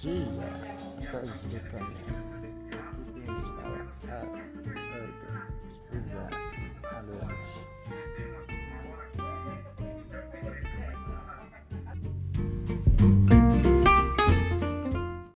是呀，他就是这样的。